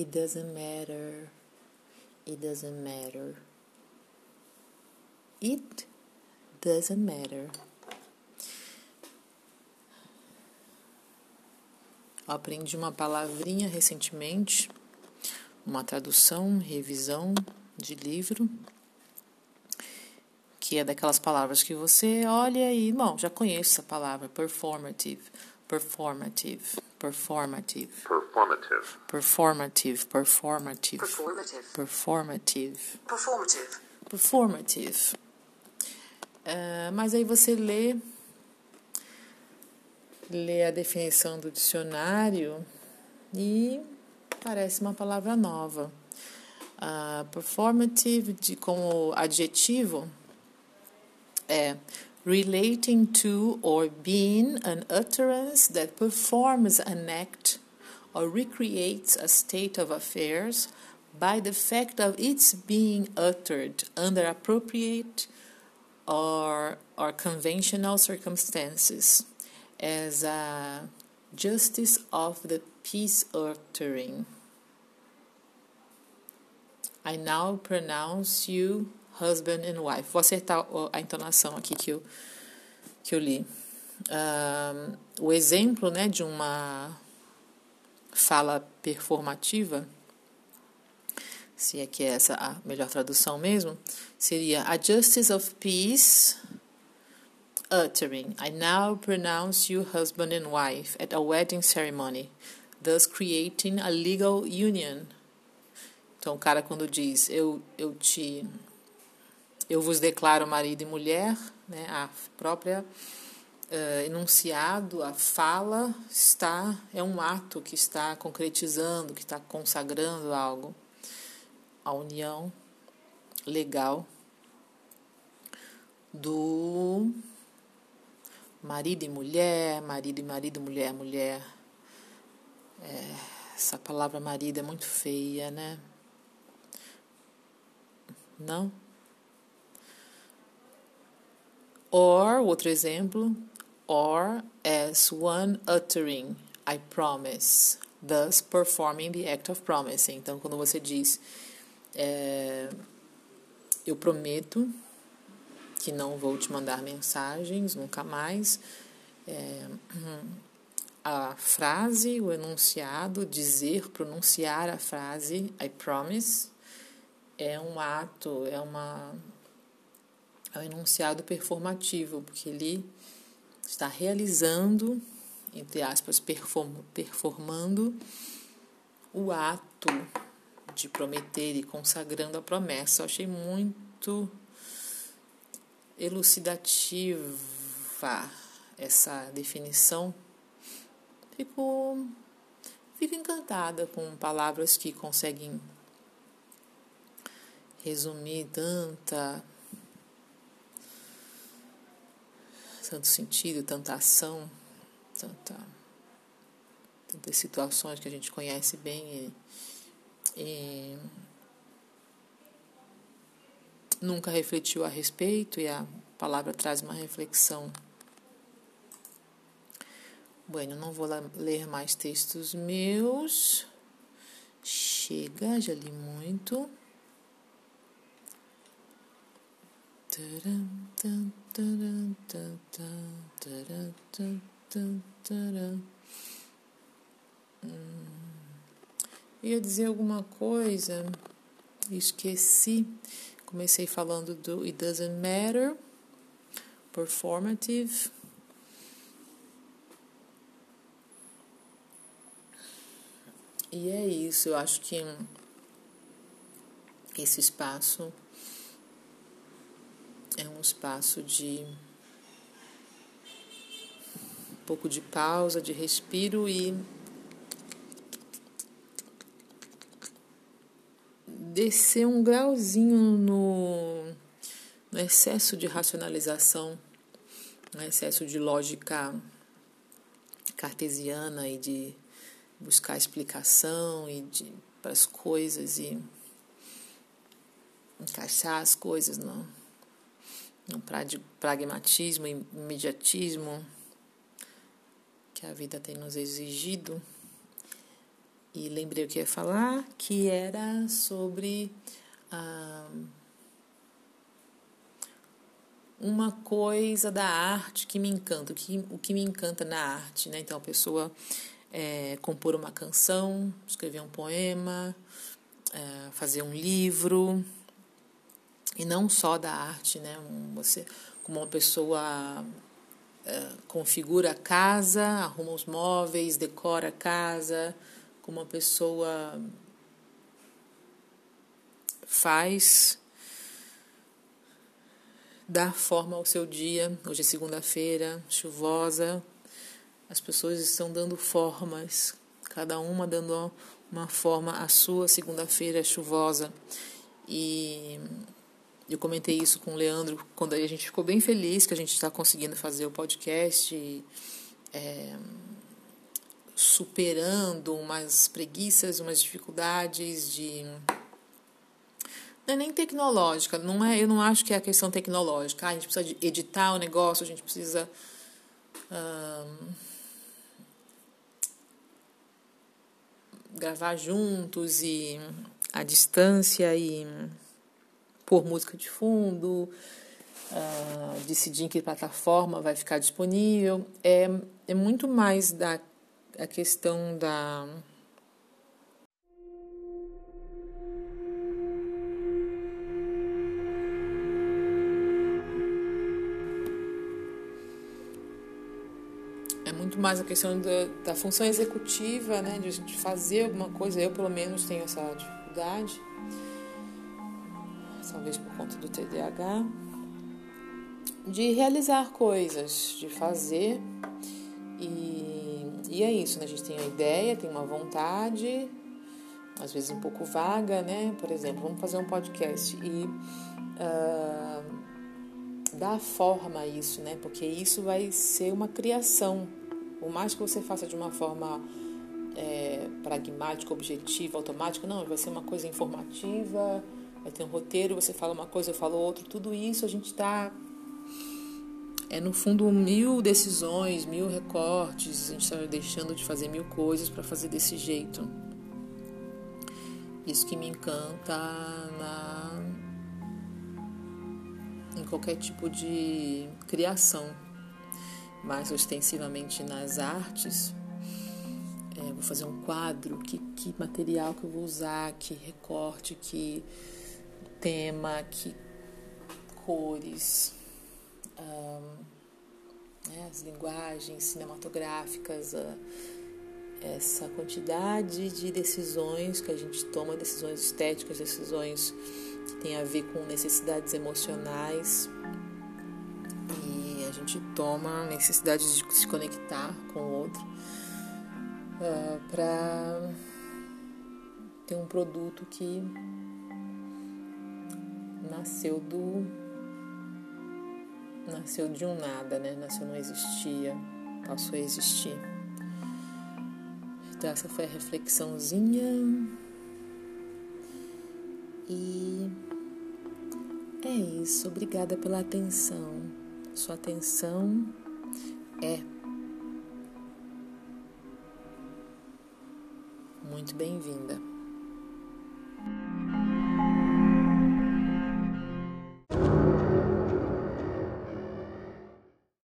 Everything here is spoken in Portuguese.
It doesn't matter. It doesn't matter. It doesn't matter. Aprendi uma palavrinha recentemente, uma tradução, revisão de livro, que é daquelas palavras que você olha e, bom, já conheço essa palavra, performative, performative, performative, Performative. performative, performative, Performative. performative, Performative. performative. Ah, mas aí você lê, lê a definição do dicionário e parece uma palavra nova. Ah, performative, de, como adjetivo, é relating to or being an utterance that performs an act or recreates a state of affairs by the fact of its being uttered under appropriate or, or conventional circumstances as a justice of the peace uttering. I now pronounce you husband and wife. Vou acertar a entonação aqui que eu, que eu li. Ahn, o exemplo né, de uma fala performativa, se é que é essa a melhor tradução mesmo, seria a justice of peace uttering, I now pronounce you husband and wife at a wedding ceremony, thus creating a legal union. Então, o cara quando diz eu, eu te eu vos declaro marido e mulher, né, a própria eh, enunciado, a fala está é um ato que está concretizando, que está consagrando algo, a união legal do marido e mulher, marido e marido, mulher, mulher. É, essa palavra marido é muito feia, né? Não? Or, outro exemplo, or as one uttering, I promise, thus performing the act of promising. Então, quando você diz, é, eu prometo que não vou te mandar mensagens nunca mais, é, a frase, o enunciado, dizer, pronunciar a frase, I promise, é um ato, é uma é um enunciado performativo, porque ele está realizando, entre aspas, perform, performando o ato de prometer e consagrando a promessa. Eu achei muito elucidativa essa definição. Fico, fico encantada com palavras que conseguem resumir tanta tanto sentido, tanta ação, tanta, tantas situações que a gente conhece bem e, e nunca refletiu a respeito e a palavra traz uma reflexão. Bueno, não vou ler mais textos meus. Chega, já li muito. Ia dizer alguma coisa, esqueci. Comecei falando do It Doesn't Matter, Performative. E é isso, eu acho que esse espaço é um espaço de um pouco de pausa, de respiro e descer um grauzinho no, no excesso de racionalização, no excesso de lógica cartesiana e de buscar explicação e de para as coisas e encaixar as coisas no, no pragmatismo imediatismo que a vida tem nos exigido E lembrei o que ia falar, que era sobre ah, uma coisa da arte que me encanta, o que, o que me encanta na arte, né? Então a pessoa é, compor uma canção, escrever um poema, é, fazer um livro, e não só da arte, né? Você, como uma pessoa é, configura a casa, arruma os móveis, decora a casa, como uma pessoa faz dá forma ao seu dia. Hoje é segunda-feira, chuvosa. As pessoas estão dando formas, cada uma dando uma forma à sua segunda-feira chuvosa. E eu comentei isso com o Leandro quando a gente ficou bem feliz que a gente está conseguindo fazer o podcast. É, superando umas preguiças, umas dificuldades de não é nem tecnológica, não é, eu não acho que é a questão tecnológica. Ah, a gente precisa editar o negócio, a gente precisa gravar juntos e a distância e pôr música de fundo, uh, decidir em que plataforma vai ficar disponível. É, é muito mais da a questão da é muito mais a questão da, da função executiva, né, de a gente fazer alguma coisa. Eu, pelo menos, tenho essa dificuldade, talvez por conta do TDAH, de realizar coisas, de fazer e e é isso, né? A gente tem a ideia, tem uma vontade, às vezes um pouco vaga, né? Por exemplo, vamos fazer um podcast e uh, dar forma a isso, né? Porque isso vai ser uma criação. Por mais que você faça de uma forma é, pragmática, objetiva, automática, não, vai ser uma coisa informativa, vai ter um roteiro, você fala uma coisa, eu falo outra, tudo isso a gente está é no fundo mil decisões, mil recortes, a gente está deixando de fazer mil coisas para fazer desse jeito. Isso que me encanta na, em qualquer tipo de criação, mais ostensivamente nas artes. É, vou fazer um quadro, que, que material que eu vou usar, que recorte, que tema, que cores né, as linguagens cinematográficas, a, essa quantidade de decisões que a gente toma, decisões estéticas, decisões que têm a ver com necessidades emocionais. E a gente toma necessidade de se conectar com o outro uh, ah, para ter um produto que nasceu do nasceu de um nada, né? Nasceu não existia, passou a existir. Então essa foi a reflexãozinha. E é isso. Obrigada pela atenção. Sua atenção é muito bem-vinda.